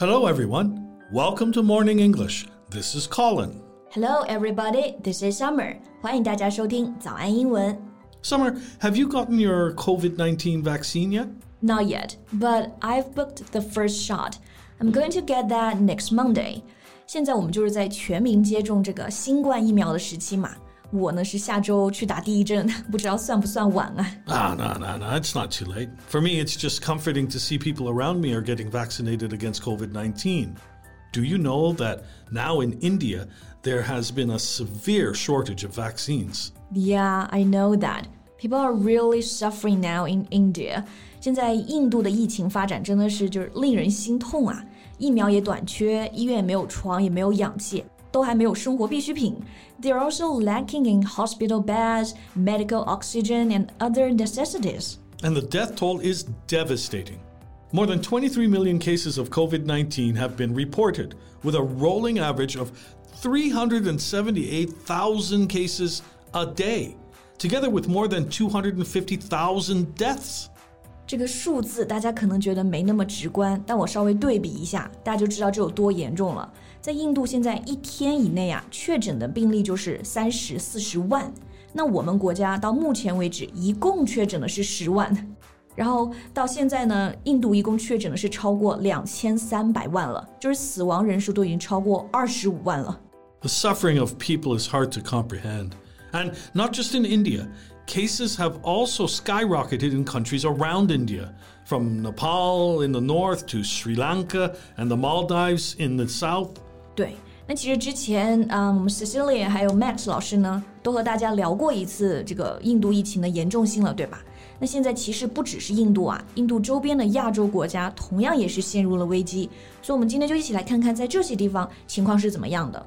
Hello, everyone. Welcome to Morning English. This is Colin. Hello, everybody. This is Summer. 欢迎大家收听早安英文。 Summer, have you gotten your COVID 19 vaccine yet? Not yet, but I've booked the first shot. I'm going to get that next Monday. 现在我们就是在全民接种这个新冠疫苗的时期嘛。 我呢是下周去打第一针，不知道算不算晚啊？ Ah, no, no, no. It's not too late. For me, it's just comforting to see people around me are getting vaccinated against COVID 19. Do you know that now in India, there has been a severe shortage of vaccines? Yeah, I know that. People are really suffering now in India. 现在印度的疫情发展真的是就是令人心痛啊！疫苗也短缺，医院也没有床，也没有氧气，都还没有生活必需品。 They're also lacking in hospital beds, medical oxygen, and other necessities. And the death toll is devastating. More than 23 million cases of COVID 19 have been reported, with a rolling average of 378,000 cases a day, together with more than 250,000 deaths. 这个数字大家可能觉得没那么直观，但我稍微对比一下，大家就知道这有多严重了。在印度，现在一天以内啊，确诊的病例就是三十四十万。那我们国家到目前为止一共确诊的是十万，然后到现在呢，印度一共确诊的是超过两千三百万了，就是死亡人数都已经超过二十五万了。The suffering of people is hard to comprehend. And not just in India, cases have also skyrocketed in countries around India, from Nepal in the north to Sri Lanka and the Maldives in the south. 对，那其实之前，嗯，我们 Cecilia 还有 Max 老师呢，都和大家聊过一次这个印度疫情的严重性了，对吧？那现在其实不只是印度啊，印度周边的亚洲国家同样也是陷入了危机，所以我们今天就一起来看看在这些地方情况是怎么样的。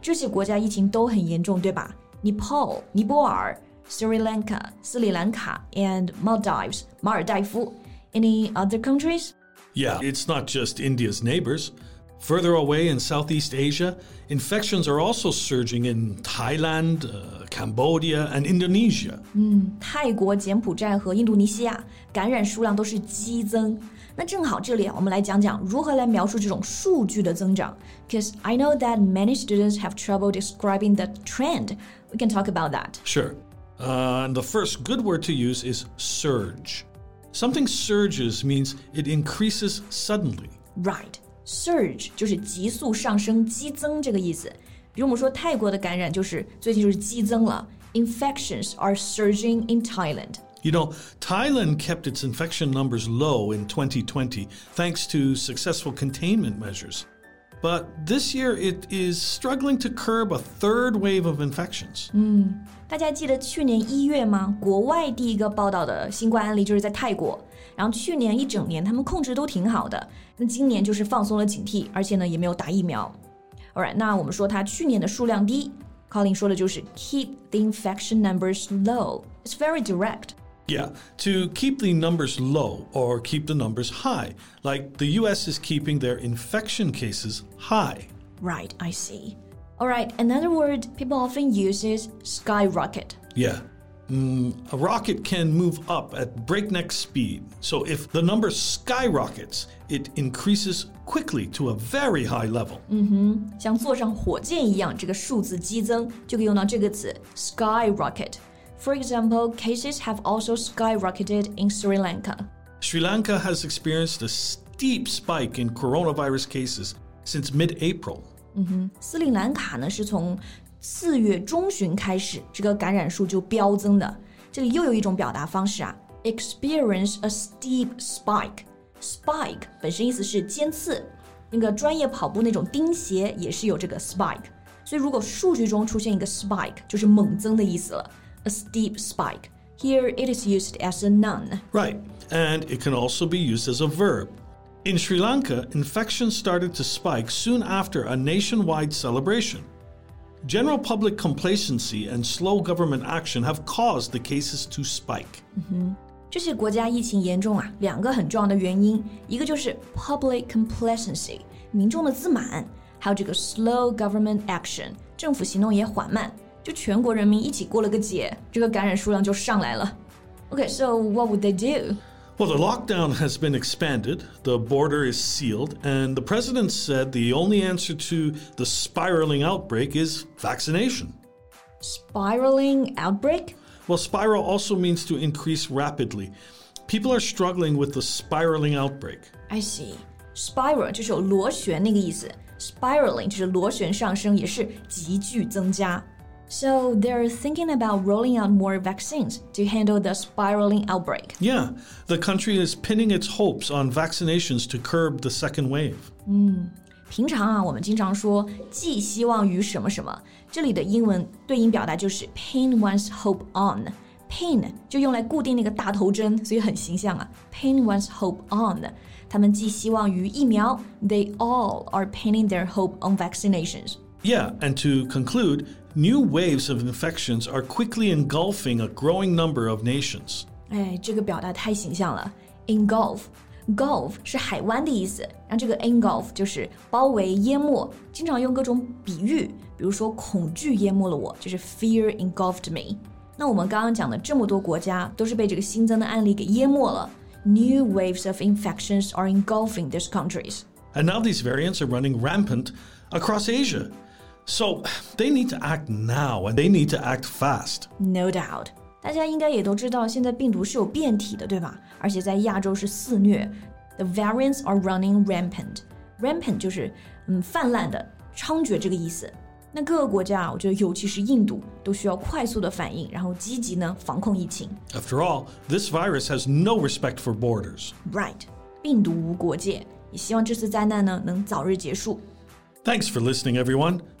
这些国家疫情都很严重，对吧？Nepal, 尼泊尔 Sri Lanka, 斯里兰卡 and Maldives, 马尔代夫。Any other countries? Yeah, it's not just India's neighbors. Further away in Southeast Asia, infections are also surging in Thailand, uh, Cambodia, and Indonesia. 泰国、柬埔寨和印度尼西亚感染数量都是激增。那正好这里啊，我们来讲讲如何来描述这种数据的增长。Because I know that many students have trouble describing the trend. We can talk about that. Sure. Uh, and the first good word to use is surge. Something surges means it increases suddenly. Right, surge 就是急速上升、激增这个意思。比如我们说泰国的感染就是最近就是激增了，infections are surging in Thailand。 You know, Thailand kept its infection numbers low in 2020 thanks to successful containment measures. But this year it is struggling to curb a third wave of infections. 大家记得去年一月吗？国外第一个报道的新冠案例就是在泰国，然后去年一整年他们控制都挺好的，那今年就是放松了警惕，而且呢也没有打疫苗。Alright，那我们说它去年的数量低，Colin 说的就是 keep the infection numbers low. It's very direct. Yeah, to keep the numbers low or keep the numbers high, like the US is keeping their infection cases high. Right, I see. Alright, another word people often use is skyrocket. Yeah. Mm, a rocket can move up at breakneck speed. So if the number skyrockets, it increases quickly to a very high level. 像坐上火箭一样，这个数字激增就可以用到这个词 skyrocket。 For example, cases have also skyrocketed in Sri Lanka. Sri Lanka has experienced a steep spike in coronavirus cases since mid April. 斯里兰卡呢是从四月中旬开始，这个感染数就飙增的。这里又有一种表达方式啊，experience a steep spike。spike 本身意思是尖刺，那个专业跑步那种钉鞋也是有这个 spike。所以如果数据中出现一个 spike，就是猛增的意思了。 A steep spike. Here it is used as a noun. Right. And it can also be used as a verb. In Sri Lanka, infections started to spike soon after a nationwide celebration. General public complacency and slow government action have caused the cases to spike. 这些国家疫情严重啊，两个很重要的原因，一个就是 public complacency，民众的自满，还有这个 slow government action，政府行动也缓慢。 就全国人民一起过了个节，这个感染数量就上来了。Okay, so what would they do? Well, the lockdown has been expanded, the border is sealed, and the president said the only answer to the spiraling outbreak is vaccination. Spiraling outbreak? Well, spiral also means to increase rapidly. People are struggling with the spiraling outbreak. I see. Spiral 就是有螺旋那个意思，spiraling 就是螺旋上升，也是急剧增加。 So they're thinking about rolling out more vaccines to handle the spiraling outbreak. Yeah, the country is pinning its hopes on vaccinations to curb the second wave. 平常啊，我们经常说寄希望于什么什么，这里的英文对应表达就是 pin one's hope on。pin 就用来固定那个大头针，所以很形象啊。pin one's hope on，他们寄希望于疫苗。They all are pinning their hope on vaccinations. Yeah, and to conclude, new waves of infections are quickly engulfing a growing number of nations. 哎，这个表达太形象了。engulf。Gulf 是海湾的意思，然后这个 engulf 就是包围、淹没，经常用各种比喻，比如说恐惧淹没了我，就是 fear engulfed me。那我们刚刚讲的这么多国家，都是被这个新增的案例给淹没了。New waves of infections are engulfing these countries. And now these variants are running rampant across Asia. So they need to act now and they need to act fast. No doubt，大家应该也都知道，现在病毒是有变体的，对吧？而且在亚洲是肆虐。The variants are running rampant. Rampant 就是嗯泛滥的、猖獗这个意思。那各个国家，我觉得尤其是印度，都需要快速的反应，然后积极呢防控疫情。 After all, this virus has no respect for borders. Right，病毒无国界。也希望这次灾难呢能早日结束。 Thanks for listening, everyone.